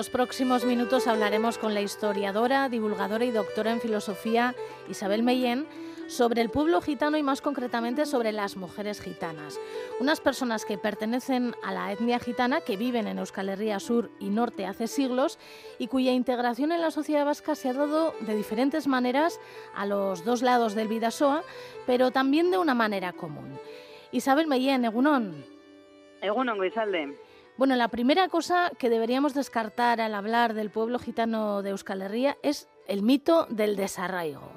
Los próximos minutos hablaremos con la historiadora, divulgadora y doctora en filosofía Isabel Mellén sobre el pueblo gitano y más concretamente sobre las mujeres gitanas. Unas personas que pertenecen a la etnia gitana, que viven en Euskal Herria Sur y Norte hace siglos y cuya integración en la sociedad vasca se ha dado de diferentes maneras a los dos lados del Vidasoa, pero también de una manera común. Isabel Mellén, Egunon. Egunon, Guisalde. Bueno, la primera cosa que deberíamos descartar al hablar del pueblo gitano de Euskal Herria es el mito del desarraigo.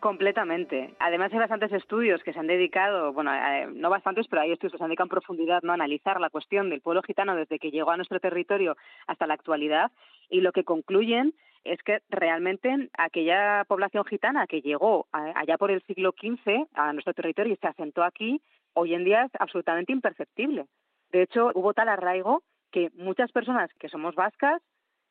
Completamente. Además hay bastantes estudios que se han dedicado, bueno, no bastantes, pero hay estudios que se han dedicado en profundidad ¿no? a analizar la cuestión del pueblo gitano desde que llegó a nuestro territorio hasta la actualidad y lo que concluyen es que realmente aquella población gitana que llegó allá por el siglo XV a nuestro territorio y se asentó aquí, hoy en día es absolutamente imperceptible. De hecho, hubo tal arraigo que muchas personas que somos vascas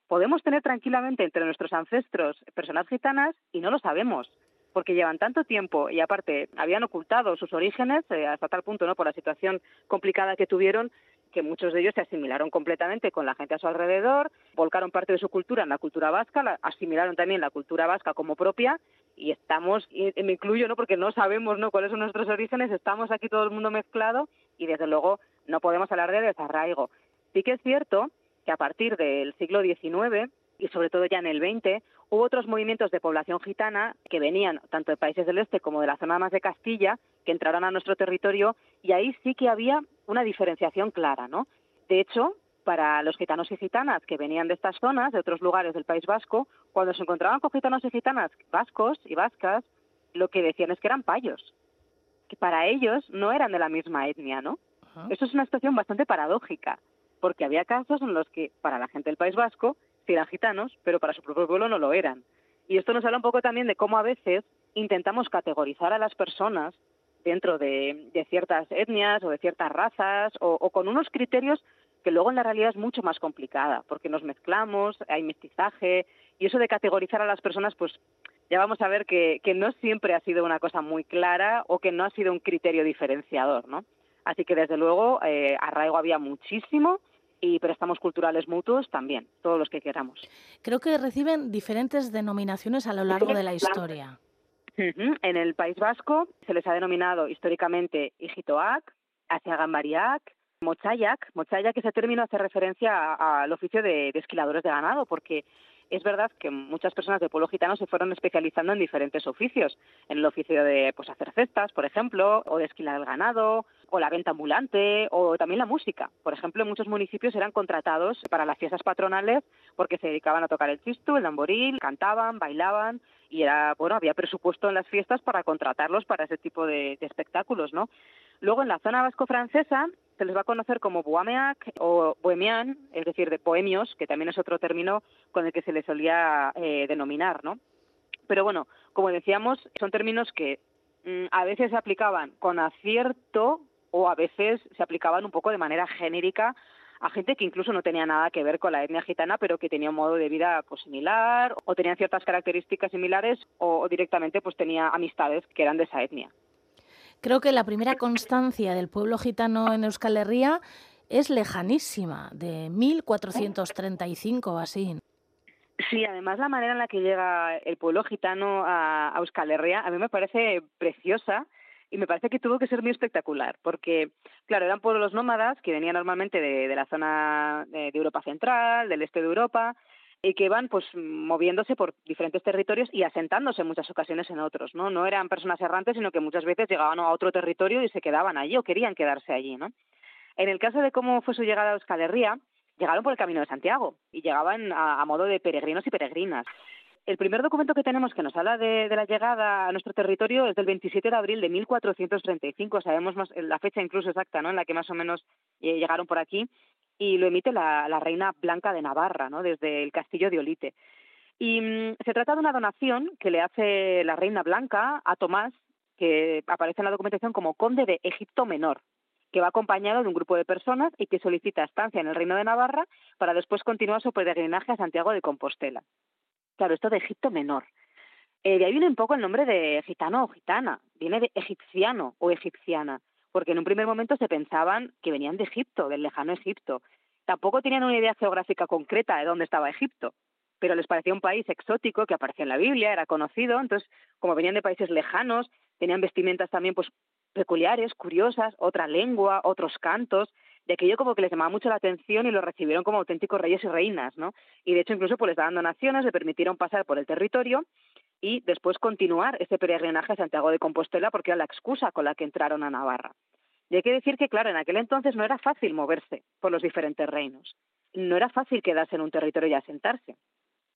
podemos tener tranquilamente entre nuestros ancestros personas gitanas y no lo sabemos porque llevan tanto tiempo y aparte habían ocultado sus orígenes eh, hasta tal punto, ¿no? Por la situación complicada que tuvieron que muchos de ellos se asimilaron completamente con la gente a su alrededor, volcaron parte de su cultura en la cultura vasca, asimilaron también la cultura vasca como propia y estamos, me incluyo, ¿no? Porque no sabemos, ¿no? Cuáles son nuestros orígenes, estamos aquí todo el mundo mezclado y desde luego no podemos hablar de desarraigo. Sí que es cierto que a partir del siglo XIX y sobre todo ya en el XX hubo otros movimientos de población gitana que venían tanto de países del este como de la zona más de Castilla que entraron a nuestro territorio y ahí sí que había una diferenciación clara, ¿no? De hecho, para los gitanos y gitanas que venían de estas zonas, de otros lugares del País Vasco, cuando se encontraban con gitanos y gitanas vascos y vascas, lo que decían es que eran payos, que para ellos no eran de la misma etnia, ¿no? Eso es una situación bastante paradójica, porque había casos en los que para la gente del País Vasco sí eran gitanos, pero para su propio pueblo no lo eran. Y esto nos habla un poco también de cómo a veces intentamos categorizar a las personas dentro de, ciertas etnias o de ciertas razas o, con unos criterios que luego en la realidad es mucho más complicada, porque nos mezclamos, hay mestizaje, y eso de categorizar a las personas, pues ya vamos a ver que, no siempre ha sido una cosa muy clara o que no ha sido un criterio diferenciador, ¿no? Así que desde luego eh, arraigo había muchísimo y préstamos culturales mutuos también, todos los que queramos. Creo que reciben diferentes denominaciones a lo largo de la historia. En el País Vasco se les ha denominado históricamente Ijitoac, Asiagambariac, Mochayac. Mochayac, ese término hace referencia al oficio de, de esquiladores de ganado, porque es verdad que muchas personas del pueblo gitano se fueron especializando en diferentes oficios, en el oficio de pues hacer cestas, por ejemplo, o de esquilar el ganado, o la venta ambulante, o también la música. Por ejemplo, en muchos municipios eran contratados para las fiestas patronales porque se dedicaban a tocar el chistu, el tamboril, cantaban, bailaban y era bueno había presupuesto en las fiestas para contratarlos para ese tipo de, de espectáculos, ¿no? Luego en la zona vasco-francesa se les va a conocer como bohemeac o bohemian, es decir, de bohemios, que también es otro término con el que se les solía eh, denominar, ¿no? Pero bueno, como decíamos, son términos que mm, a veces se aplicaban con acierto o a veces se aplicaban un poco de manera genérica a gente que incluso no tenía nada que ver con la etnia gitana, pero que tenía un modo de vida pues similar o tenían ciertas características similares o, o directamente pues tenía amistades que eran de esa etnia. Creo que la primera constancia del pueblo gitano en Euskal Herria es lejanísima, de 1435 o así. Sí, además la manera en la que llega el pueblo gitano a, Euskal Herria a mí me parece preciosa y me parece que tuvo que ser muy espectacular, porque, claro, eran pueblos nómadas que venían normalmente de, la zona de Europa Central, del este de Europa, y que van pues moviéndose por diferentes territorios y asentándose en muchas ocasiones en otros, ¿no? No eran personas errantes, sino que muchas veces llegaban a otro territorio y se quedaban allí o querían quedarse allí, ¿no? En el caso de cómo fue su llegada a Euskal Herria, llegaron por el Camino de Santiago y llegaban a, modo de peregrinos y peregrinas. El primer documento que tenemos que nos habla de, la llegada a nuestro territorio es del 27 de abril de 1435. Sabemos más, la fecha incluso exacta, ¿no? En la que más o menos eh, llegaron por aquí y lo emite la, reina Blanca de Navarra, ¿no? desde el castillo de Olite. Y mm, se trata de una donación que le hace la reina Blanca a Tomás, que aparece en la documentación como conde de Egipto Menor, que va acompañado de un grupo de personas y que solicita estancia en el reino de Navarra para después continuar su peregrinaje a Santiago de Compostela. Claro, esto de Egipto Menor. Eh, de ahí viene un poco el nombre de gitano o gitana, viene de egipciano o egipciana porque en un primer momento se pensaban que venían de Egipto, del lejano Egipto. tampoco tenían una idea geográfica concreta de dónde estaba Egipto, pero les parecía un país exótico que aparecía en la Biblia, era conocido, entonces como venían de países lejanos, tenían vestimentas también pues peculiares, curiosas, otra lengua, otros cantos, de aquello como que les llamaba mucho la atención y lo recibieron como auténticos reyes y reinas, ¿no? Y de hecho incluso pues les daban donaciones, le permitieron pasar por el territorio y después continuar ese peregrinaje a Santiago de Compostela porque era la excusa con la que entraron a Navarra. Y hay que decir que, claro, en aquel entonces no era fácil moverse por los diferentes reinos. No era fácil quedarse en un territorio y asentarse.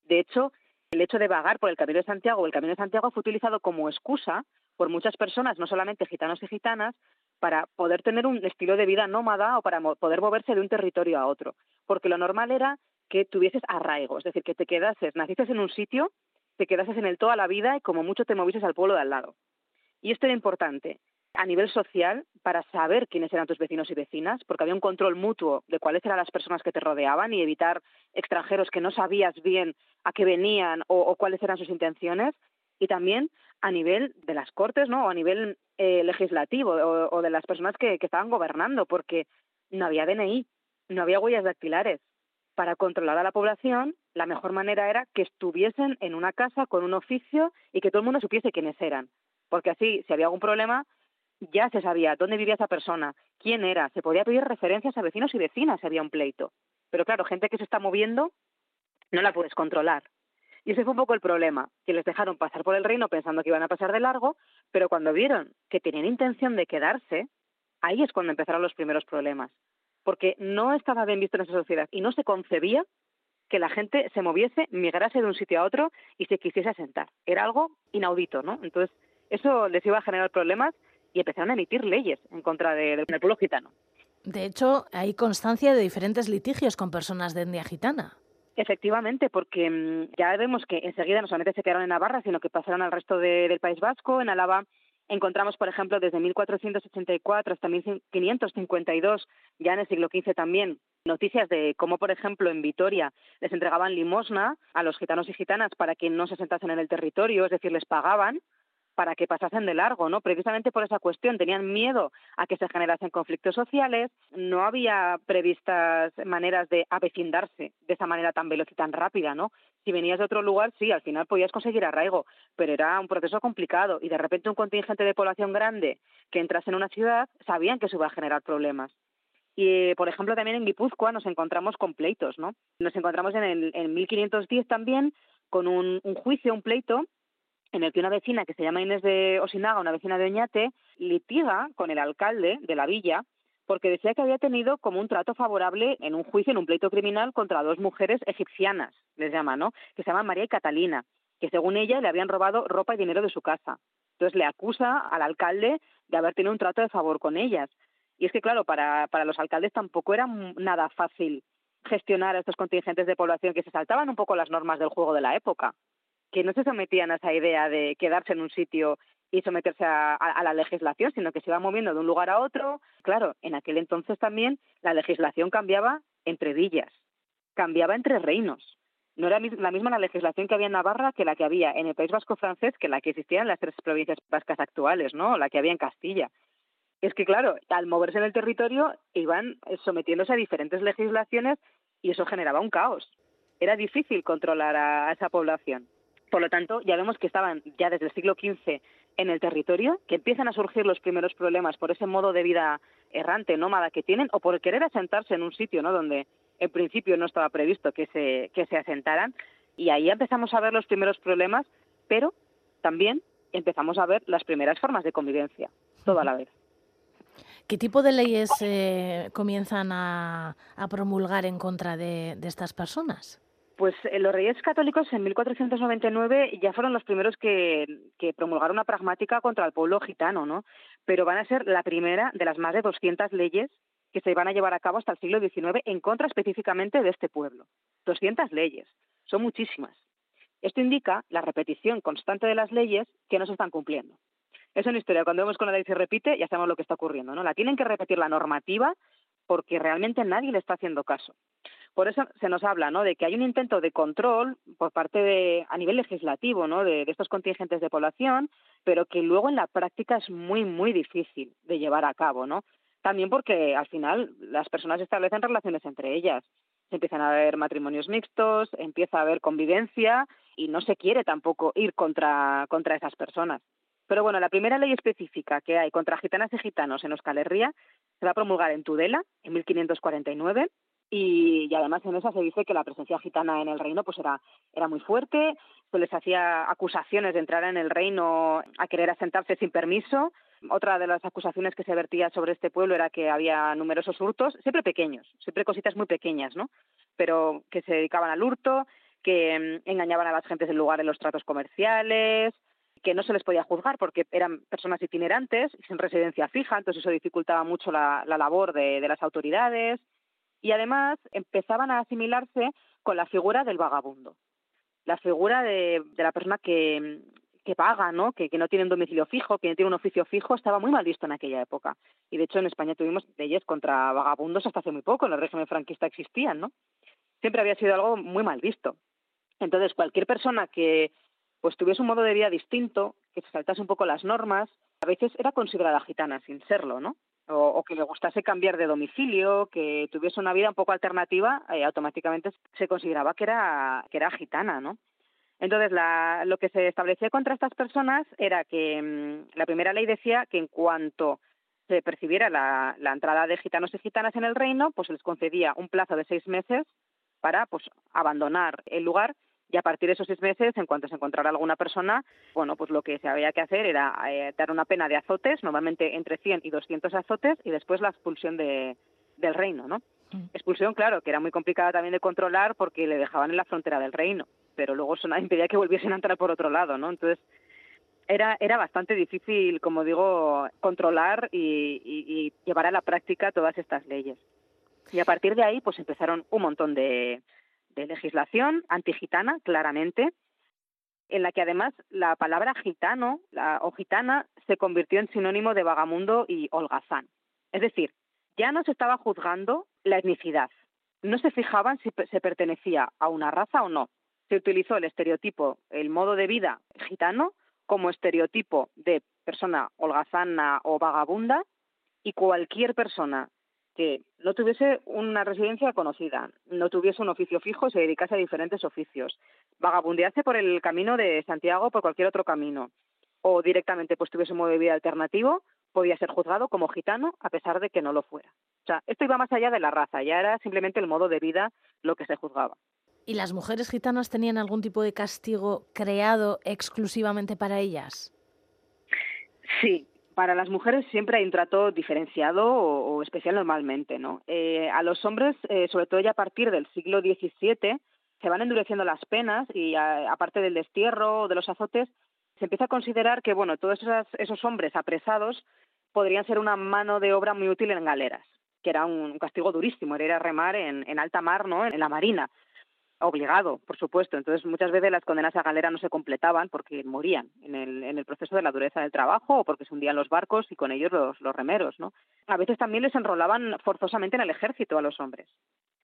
De hecho, el hecho de vagar por el Camino de Santiago o el Camino de Santiago fue utilizado como excusa por muchas personas, no solamente gitanos y gitanas, para poder tener un estilo de vida nómada o para poder moverse de un territorio a otro. Porque lo normal era que tuvieses arraigo, es decir, que te quedases, naciste en un sitio, te quedases en él toda la vida y como mucho te movieses al pueblo de al lado. Y esto era importante a nivel social para saber quiénes eran tus vecinos y vecinas, porque había un control mutuo de cuáles eran las personas que te rodeaban y evitar extranjeros que no sabías bien a qué venían o, cuáles eran sus intenciones, y también a nivel de las cortes, ¿no? O a nivel eh, legislativo o, de las personas que, que estaban gobernando, porque no había DNI, no había huellas dactilares. Para controlar a la población, la mejor manera era que estuviesen en una casa con un oficio y que todo el mundo supiese quiénes eran. Porque así, si había algún problema, ya se sabía dónde vivía esa persona, quién era, se podía pedir referencias a vecinos y vecinas si había un pleito. Pero claro, gente que se está moviendo no la puedes controlar. Y ese fue un poco el problema, que les dejaron pasar por el reino pensando que iban a pasar de largo, pero cuando vieron que tenían intención de quedarse, ahí es cuando empezaron los primeros problemas. Porque no estaba bien visto en esa sociedad y no se concebía que la gente se moviese, migrase de un sitio a otro y se quisiese asentar. Era algo inaudito, ¿no? Entonces, eso les iba a generar problemas y empezaron a emitir leyes en contra del pueblo gitano. De hecho, hay constancia de diferentes litigios con personas de etnia gitana. Efectivamente, porque mm, ya vemos que enseguida no solamente se quedaron en Navarra, sino que pasaron al resto del País Vasco. En Álava encontramos, por ejemplo, desde 1484 hasta 1552, ya en el siglo XV también, noticias de cómo, por ejemplo, en Vitoria les entregaban limosna a los gitanos y gitanas para que no se sentasen en el territorio, es decir, les pagaban para que pasasen de largo, ¿no? Precisamente por esa cuestión, tenían miedo a que se generasen conflictos sociales, no había previstas maneras de avecindarse de esa manera tan veloz y tan rápida, ¿no? Si venías de otro lugar, sí, al final podías conseguir arraigo, pero era un proceso complicado y de repente un contingente de población grande que entrase en una ciudad sabían que eso iba a generar problemas. Y, por ejemplo, también en Guipúzcoa nos encontramos con pleitos, ¿no? Nos encontramos en, el, en 1510 también con un, un juicio, un pleito, en el que una vecina que se llama Inés de Osinaga, una vecina de Oñate, litiga con el alcalde de la villa porque decía que había tenido como un trato favorable en un juicio, en un pleito criminal contra dos mujeres egipcianas, les llama, ¿no? Que se llaman María y Catalina, que según ella le habían robado ropa y dinero de su casa. Entonces le acusa al alcalde de haber tenido un trato de favor con ellas. Y es que, claro, para, los alcaldes tampoco era nada fácil gestionar a estos contingentes de población que se saltaban un poco las normas del juego de la época que no se sometían a esa idea de quedarse en un sitio y someterse a, la legislación, sino que se iban moviendo de un lugar a otro. Claro, en aquel entonces también la legislación cambiaba entre villas, cambiaba entre reinos. No era la misma la legislación que había en Navarra que la que había en el País Vasco francés, que la que existía en las tres provincias vascas actuales, ¿no? La que había en Castilla. Es que, claro, al moverse en el territorio iban sometiéndose a diferentes legislaciones y eso generaba un caos. Era difícil controlar a esa población. Por lo tanto, ya vemos que estaban ya desde el siglo XV en el territorio, que empiezan a surgir los primeros problemas por ese modo de vida errante, nómada que tienen, o por querer asentarse en un sitio ¿no? donde en principio no estaba previsto que se, que se asentaran. Y ahí empezamos a ver los primeros problemas, pero también empezamos a ver las primeras formas de convivencia, todo a la vez. ¿Qué tipo de leyes eh, comienzan a, promulgar en contra de estas personas? Pues eh, los reyes católicos en 1499 ya fueron los primeros que, promulgaron una pragmática contra el pueblo gitano, ¿no? Pero van a ser la primera de las más de 200 leyes que se van a llevar a cabo hasta el siglo XIX en contra específicamente de este pueblo. 200 leyes, son muchísimas. Esto indica la repetición constante de las leyes que no se están cumpliendo. Es una historia, cuando vemos que una ley se repite, ya sabemos lo que está ocurriendo, ¿no? La tienen que repetir la normativa porque realmente nadie le está haciendo caso. Por eso se nos habla ¿no? de que hay un intento de control por parte de, a nivel legislativo ¿no? de, estos contingentes de población, pero que luego en la práctica es muy, muy difícil de llevar a cabo. ¿no? También porque al final las personas establecen relaciones entre ellas. Se empiezan a ver matrimonios mixtos, empieza a haber convivencia y no se quiere tampoco ir contra, contra esas personas. Pero bueno, la primera ley específica que hay contra gitanas y gitanos en Euskal Herria se va a promulgar en Tudela en 1549 y, además en esa se dice que la presencia gitana en el reino pues era, era muy fuerte, se les hacía acusaciones de entrar en el reino a querer asentarse sin permiso. Otra de las acusaciones que se vertía sobre este pueblo era que había numerosos hurtos, siempre pequeños, siempre cositas muy pequeñas, ¿no? Pero que se dedicaban al hurto, que mm, engañaban a las gentes del lugar en los tratos comerciales, que no se les podía juzgar porque eran personas itinerantes sin residencia fija, entonces eso dificultaba mucho la, labor de, las autoridades y además empezaban a asimilarse con la figura del vagabundo, la figura de, la persona que, que paga, ¿no? Que, que, no tiene un domicilio fijo, que no tiene un oficio fijo, estaba muy mal visto en aquella época. Y de hecho en España tuvimos leyes contra vagabundos hasta hace muy poco, en el régimen franquista existían, ¿no? Siempre había sido algo muy mal visto. Entonces, cualquier persona que pues tuviese un modo de vida distinto, que se saltase un poco las normas, a veces era considerada gitana sin serlo, ¿no? O, que le gustase cambiar de domicilio, que tuviese una vida un poco alternativa, eh, automáticamente se consideraba que era, que era gitana, ¿no? Entonces, la, lo que se establecía contra estas personas era que mm, la primera ley decía que en cuanto se percibiera la, entrada de gitanos y gitanas en el reino, pues se les concedía un plazo de seis meses para pues abandonar el lugar y a partir de esos seis meses, en cuanto se encontrara alguna persona, bueno, pues lo que se había que hacer era eh, dar una pena de azotes, normalmente entre 100 y 200 azotes, y después la expulsión de, del reino, ¿no? Mm. Expulsión, claro, que era muy complicada también de controlar porque le dejaban en la frontera del reino, pero luego eso nada impedía que volviesen a entrar por otro lado, ¿no? Entonces, era, era bastante difícil, como digo, controlar y, y llevar a la práctica todas estas leyes. Y a partir de ahí, pues empezaron un montón de, de legislación antigitana, claramente, en la que además la palabra gitano o gitana se convirtió en sinónimo de vagamundo y holgazán. Es decir, ya no se estaba juzgando la etnicidad, no se fijaban si se pertenecía a una raza o no. Se utilizó el estereotipo, el modo de vida gitano, como estereotipo de persona holgazana o vagabunda, y cualquier persona que no tuviese una residencia conocida, no tuviese un oficio fijo, se dedicase a diferentes oficios, vagabundease por el camino de Santiago o por cualquier otro camino, o directamente pues tuviese un modo de vida alternativo, podía ser juzgado como gitano a pesar de que no lo fuera. O sea, esto iba más allá de la raza, ya era simplemente el modo de vida lo que se juzgaba. ¿Y las mujeres gitanas tenían algún tipo de castigo creado exclusivamente para ellas? Sí, para las mujeres siempre hay un trato diferenciado o, especial normalmente, ¿no? Eh, a los hombres, eh, sobre todo ya a partir del siglo XVII, se van endureciendo las penas y aparte del destierro o de los azotes, se empieza a considerar que, bueno, todos esos, hombres apresados podrían ser una mano de obra muy útil en galeras, que era un, castigo durísimo, era remar en, en alta mar, ¿no? En la marina obligado, por supuesto. Entonces, muchas veces las condenas a galera no se completaban porque morían en el, en el proceso de la dureza del trabajo o porque se hundían los barcos y con ellos los, los remeros, ¿no? A veces también les enrolaban forzosamente en el ejército a los hombres.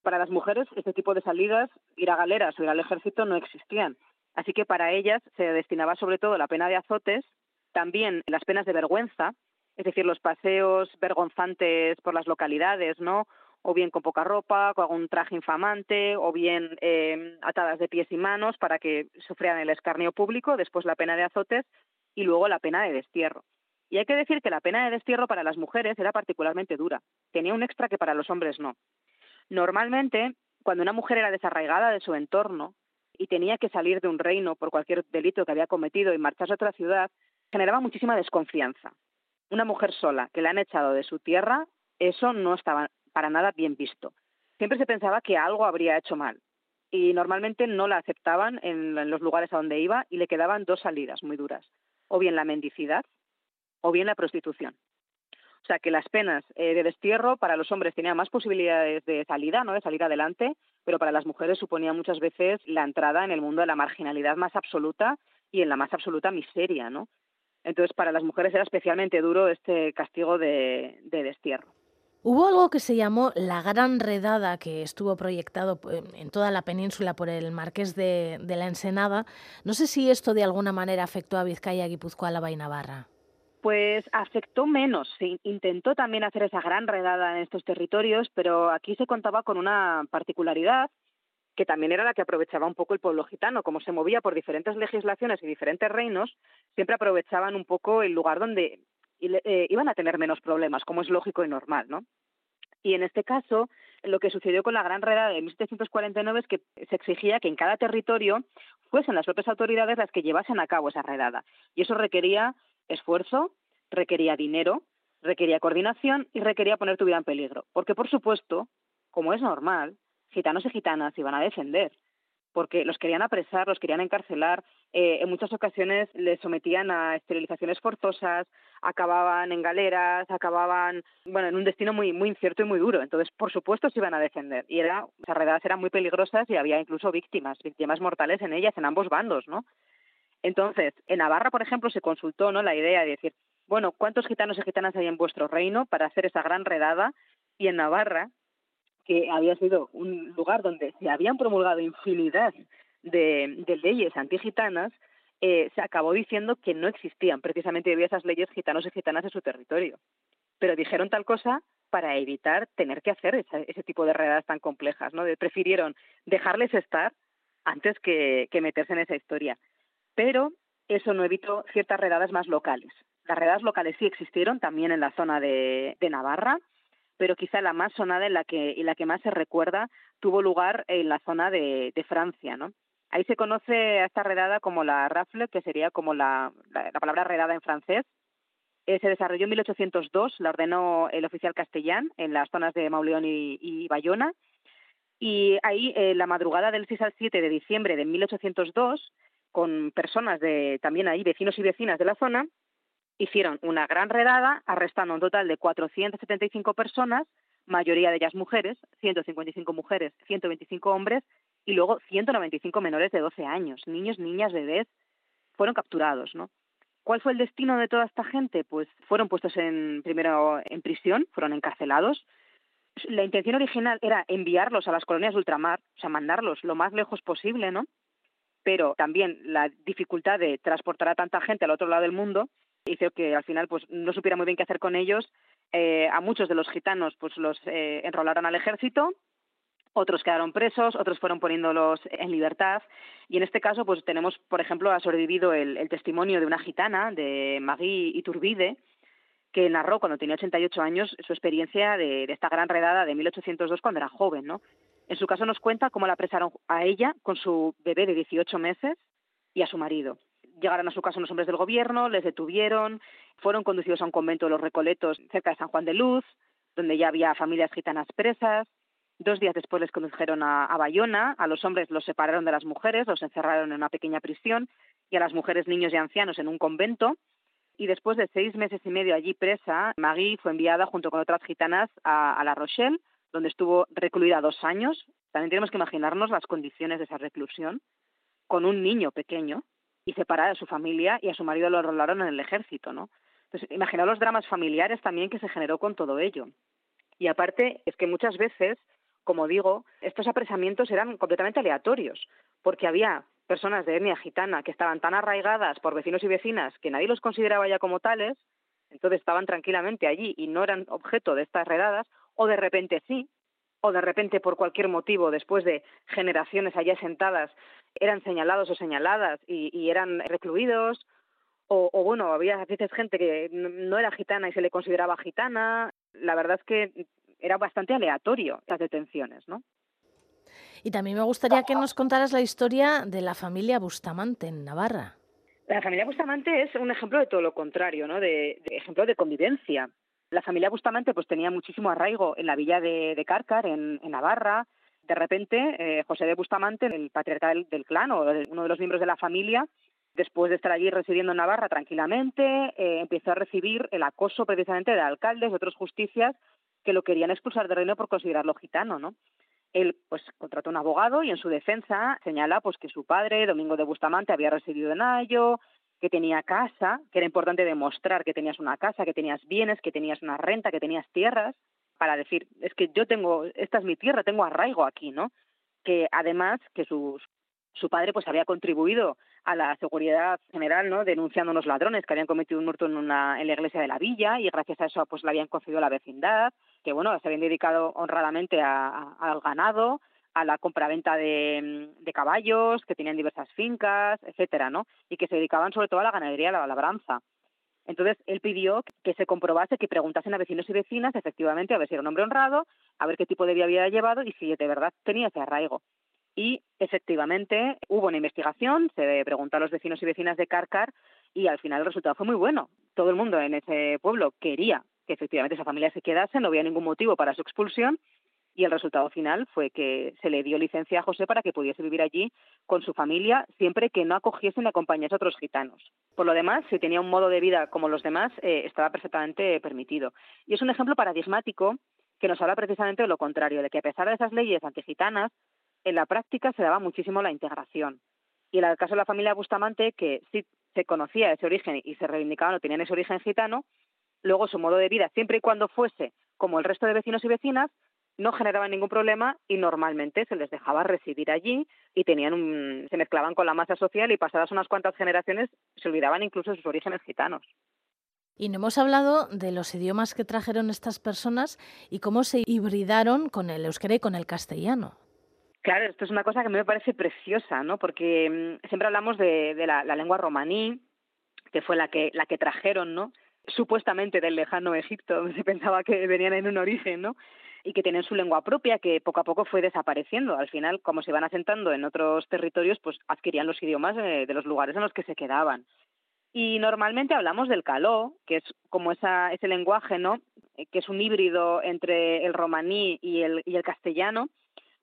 Para las mujeres, este tipo de salidas, ir a galeras o ir al ejército, no existían. Así que para ellas se destinaba sobre todo la pena de azotes, también las penas de vergüenza, es decir, los paseos vergonzantes por las localidades, ¿no? O bien con poca ropa, con algún traje infamante, o bien eh, atadas de pies y manos para que sufrieran el escarnio público, después la pena de azotes y luego la pena de destierro. Y hay que decir que la pena de destierro para las mujeres era particularmente dura. Tenía un extra que para los hombres no. Normalmente, cuando una mujer era desarraigada de su entorno y tenía que salir de un reino por cualquier delito que había cometido y marcharse a otra ciudad, generaba muchísima desconfianza. Una mujer sola que la han echado de su tierra, eso no estaba para nada bien visto. Siempre se pensaba que algo habría hecho mal y normalmente no la aceptaban en, los lugares a donde iba y le quedaban dos salidas muy duras, o bien la mendicidad o bien la prostitución. O sea que las penas eh, de destierro para los hombres tenían más posibilidades de salida, ¿no? de salir adelante, pero para las mujeres suponía muchas veces la entrada en el mundo de la marginalidad más absoluta y en la más absoluta miseria, ¿no? Entonces para las mujeres era especialmente duro este castigo de destierro. Hubo algo que se llamó la Gran Redada, que estuvo proyectado eh, en toda la península por el Marqués de, la Ensenada. No sé si esto de alguna manera afectó a Vizcaya, Guipúzcoa, Álava y Navarra. Pues afectó menos. Se intentó también hacer esa gran redada en estos territorios, pero aquí se contaba con una particularidad que también era la que aprovechaba un poco el pueblo gitano, como se movía por diferentes legislaciones y diferentes reinos, siempre aprovechaban un poco el lugar donde eh, iban a tener menos problemas, como es lógico y normal, ¿no? Y en este caso, lo que sucedió con la Gran Redada de 1749 es que se exigía que en cada territorio fuesen las propias autoridades las que llevasen a cabo esa redada. Y eso requería esfuerzo, requería dinero, requería coordinación y requería poner tu vida en peligro. Porque, por supuesto, como es normal, gitanos y gitanas iban a defender, porque los querían apresar, los querían encarcelar, eh, en muchas ocasiones les sometían a esterilizaciones forzosas, acababan en galeras, acababan, bueno, en un destino muy muy incierto y muy duro. Entonces, por supuesto, se iban a defender. Y era, esas redadas eran muy peligrosas y había incluso víctimas, víctimas mortales en ellas, en ambos bandos, ¿no? Entonces, en Navarra, por ejemplo, se consultó, ¿no? La idea de decir, bueno, ¿cuántos gitanos y gitanas hay en vuestro reino para hacer esa gran redada? Y en Navarra que había sido un lugar donde se habían promulgado infinidad de, leyes antigitanas, eh, se acabó diciendo que no existían precisamente había esas leyes gitanos y gitanas en su territorio. Pero dijeron tal cosa para evitar tener que hacer ese, tipo de redadas tan complejas, ¿no? prefirieron dejarles estar antes que, meterse en esa historia. Pero eso no evitó ciertas redadas más locales. Las redadas locales sí existieron también en la zona de Navarra, pero quizá la más sonada y la que, y la que más se recuerda tuvo lugar en la zona de, Francia, ¿no? Ahí se conoce a esta redada como la rafle, que sería como la, la, palabra redada en francés. Eh, se desarrolló en 1802, la ordenó el oficial castellán en las zonas de Mauleón y, Bayona. Y ahí, eh, la madrugada del 6 al 7 de diciembre de 1802, con personas de también ahí, vecinos y vecinas de la zona, hicieron una gran redada, arrestando un total de 475 personas, mayoría de ellas mujeres, 155 mujeres, 125 hombres y luego 195 menores de 12 años, niños, niñas, bebés, fueron capturados, ¿no? ¿Cuál fue el destino de toda esta gente? Pues fueron puestos en primero en prisión, fueron encarcelados. La intención original era enviarlos a las colonias de ultramar, o sea, mandarlos lo más lejos posible, ¿no? Pero también la dificultad de transportar a tanta gente al otro lado del mundo hizo que al final pues no supiera muy bien qué hacer con ellos. Eh, a muchos de los gitanos pues los eh, enrolaron al ejército, otros quedaron presos, otros fueron poniéndolos en libertad. Y en este caso, pues tenemos, por ejemplo, ha sobrevivido el, testimonio de una gitana, de Marie Iturbide, que narró cuando tenía 88 años su experiencia de, de, esta gran redada de 1802 cuando era joven, ¿no? En su caso nos cuenta cómo la apresaron a ella con su bebé de 18 meses y a su marido llegaron a su casa unos hombres del gobierno, les detuvieron, fueron conducidos a un convento de los Recoletos cerca de San Juan de Luz, donde ya había familias gitanas presas. Dos días después les condujeron a, Bayona, a los hombres los separaron de las mujeres, los encerraron en una pequeña prisión y a las mujeres, niños y ancianos en un convento. Y después de seis meses y medio allí presa, Maggie fue enviada junto con otras gitanas a La Rochelle, donde estuvo recluida dos años. También tenemos que imaginarnos las condiciones de esa reclusión, con un niño pequeño, y separar a su familia y a su marido lo rolaron en el ejército, ¿no? Entonces, imaginaos los dramas familiares también que se generó con todo ello. Y aparte, es que muchas veces, como digo, estos apresamientos eran completamente aleatorios, porque había personas de etnia gitana que estaban tan arraigadas por vecinos y vecinas que nadie los consideraba ya como tales, entonces estaban tranquilamente allí y no eran objeto de estas redadas, o de repente sí, o de repente por cualquier motivo, después de generaciones allá sentadas, eran señalados o señaladas y, eran recluidos, o, bueno, había a veces gente que no era gitana y se le consideraba gitana. La verdad es que era bastante aleatorio las detenciones, ¿no? Y también me gustaría que nos contaras la historia de la familia Bustamante en Navarra. La familia Bustamante es un ejemplo de todo lo contrario, ¿no? De, ejemplo de convivencia. La familia Bustamante pues tenía muchísimo arraigo en la villa de, de Cárcar, en Navarra, de repente, eh, José de Bustamante, el patriarca del, clan o uno de los miembros de la familia, después de estar allí residiendo en Navarra tranquilamente, eh, empezó a recibir el acoso precisamente de alcaldes y otros justicias que lo querían expulsar del reino por considerarlo gitano, ¿no? Él pues contrató un abogado y en su defensa señala pues que su padre, Domingo de Bustamante, había residido en Ayo, que tenía casa, que era importante demostrar que tenías una casa, que tenías bienes, que tenías una renta, que tenías tierras, para decir, es que yo tengo, esta es mi tierra, tengo arraigo aquí, ¿no? Que además que sus su padre pues había contribuido a la seguridad general, ¿no? denunciando unos ladrones que habían cometido un hurto en, una, en la iglesia de la villa y gracias a eso pues le habían concedido la vecindad, que bueno, se habían dedicado honradamente al ganado, a la compraventa de, de caballos, que tenían diversas fincas, etcétera, ¿no? Y que se dedicaban sobre todo a la ganadería a la labranza. Entonces, él pidió que se comprobase, que preguntasen a vecinos y vecinas, efectivamente, a ver si era un hombre honrado, a ver qué tipo de vida había llevado y si de verdad tenía ese arraigo. Y efectivamente hubo una investigación, se preguntó a los vecinos y vecinas de Carcar y al final el resultado fue muy bueno. Todo el mundo en ese pueblo quería que efectivamente esa familia se quedase, no había ningún motivo para su expulsión y el resultado final fue que se le dio licencia a José para que pudiese vivir allí con su familia siempre que no acogiesen y acompañase a otros gitanos. Por lo demás, si tenía un modo de vida como los demás, eh, estaba perfectamente permitido. Y es un ejemplo paradigmático que nos habla precisamente de lo contrario, de que a pesar de esas leyes antigitanas, en la práctica se daba muchísimo la integración. Y en el caso de la familia Bustamante, que sí se conocía ese origen y se reivindicaban o tenían ese origen gitano, luego su modo de vida, siempre y cuando fuese como el resto de vecinos y vecinas, no generaba ningún problema y normalmente se les dejaba residir allí y tenían un, se mezclaban con la masa social y pasadas unas cuantas generaciones se olvidaban incluso de sus orígenes gitanos. Y no hemos hablado de los idiomas que trajeron estas personas y cómo se hibridaron con el euskera y con el castellano. Claro, esto es una cosa que a mí me parece preciosa, ¿no? Porque mm, siempre hablamos de, la, la, lengua romaní, que fue la que, la que trajeron, ¿no? Supuestamente del lejano Egipto, se pensaba que venían en un origen, ¿no? Y que tienen su lengua propia, que poco a poco fue desapareciendo. Al final, como se iban asentando en otros territorios, pues adquirían los idiomas de, los lugares en los que se quedaban. Y normalmente hablamos del caló, que es como esa, ese lenguaje, ¿no? que es un híbrido entre el romaní y el, y el castellano,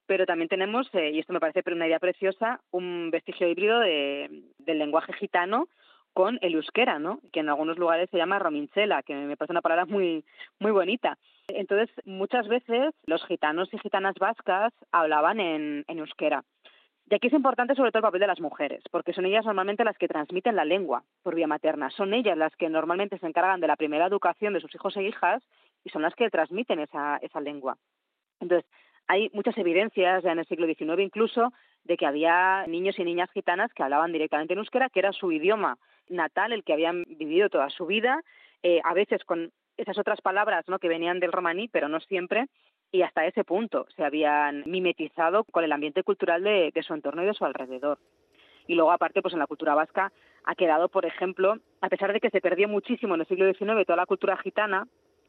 pero también tenemos, eh, y esto me parece una idea preciosa, un vestigio híbrido de, del lenguaje gitano con el euskera, ¿no? que en algunos lugares se llama rominchela, que me parece una palabra muy, muy bonita. Entonces, muchas veces los gitanos y gitanas vascas hablaban en, en euskera. Y aquí es importante sobre todo el papel de las mujeres, porque son ellas normalmente las que transmiten la lengua por vía materna. Son ellas las que normalmente se encargan de la primera educación de sus hijos e hijas y son las que transmiten esa, esa lengua. Entonces, hay muchas evidencias ya en el siglo XIX incluso de que había niños y niñas gitanas que hablaban directamente en euskera, que era su idioma natal, el que habían vivido toda su vida, eh, a veces con esas otras palabras ¿no? que venían del romaní, pero no siempre, y hasta ese punto se habían mimetizado con el ambiente cultural de, su entorno y de su alrededor. Y luego, aparte, pues en la cultura vasca ha quedado, por ejemplo, a pesar de que se perdió muchísimo en el siglo XIX toda la cultura gitana,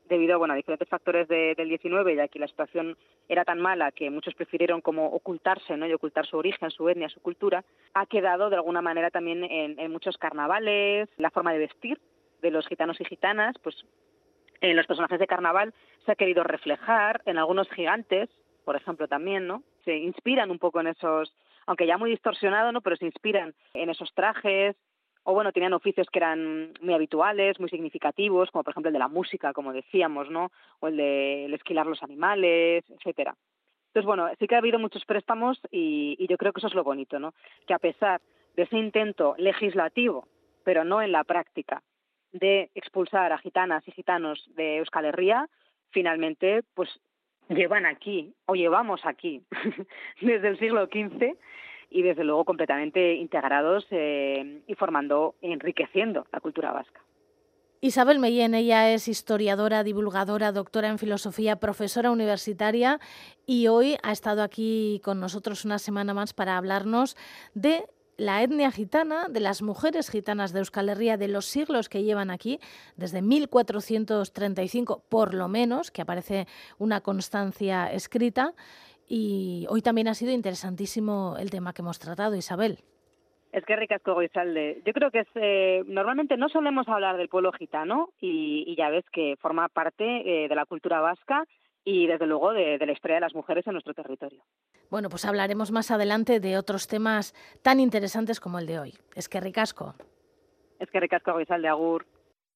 debido bueno, a diferentes factores del XIX, ya que la situación era tan mala que muchos prefirieron como ocultarse ¿no? y ocultar su origen, su etnia, su cultura, ha quedado de alguna manera también en, en muchos carnavales, la forma de vestir de los gitanos y gitanas, pues en los personajes de carnaval se ha querido reflejar, en algunos gigantes, por ejemplo, también, ¿no? Se inspiran un poco en esos, aunque ya muy distorsionado, ¿no? Pero se inspiran en esos trajes, o bueno, tenían oficios que eran muy habituales, muy significativos, como por ejemplo el de la música, como decíamos, ¿no? O el de esquilar los animales, etcétera. Entonces, bueno, sí que ha habido muchos préstamos y, y yo creo que eso es lo bonito, ¿no? Que a pesar de ese intento legislativo, pero no en la práctica, de expulsar a gitanas y gitanos de Euskal Herria, finalmente pues llevan aquí o llevamos aquí desde el siglo XV y desde luego completamente integrados eh, y formando, enriqueciendo la cultura vasca. Isabel Mellén, ella es historiadora, divulgadora, doctora en filosofía, profesora universitaria y hoy ha estado aquí con nosotros una semana más para hablarnos de la etnia gitana, de las mujeres gitanas de Euskal Herria, de los siglos que llevan aquí, desde 1435 por lo menos, que aparece una constancia escrita. Y hoy también ha sido interesantísimo el tema que hemos tratado, Isabel. Es que ricasco Goizalde. Yo creo que es, eh, normalmente no solemos hablar del pueblo gitano y, ya ves que forma parte eh, de la cultura vasca y desde luego de, la historia de las mujeres en nuestro territorio. Bueno, pues hablaremos más adelante de otros temas tan interesantes como el de hoy. Es que ricasco. Es que ricasco, de Agur.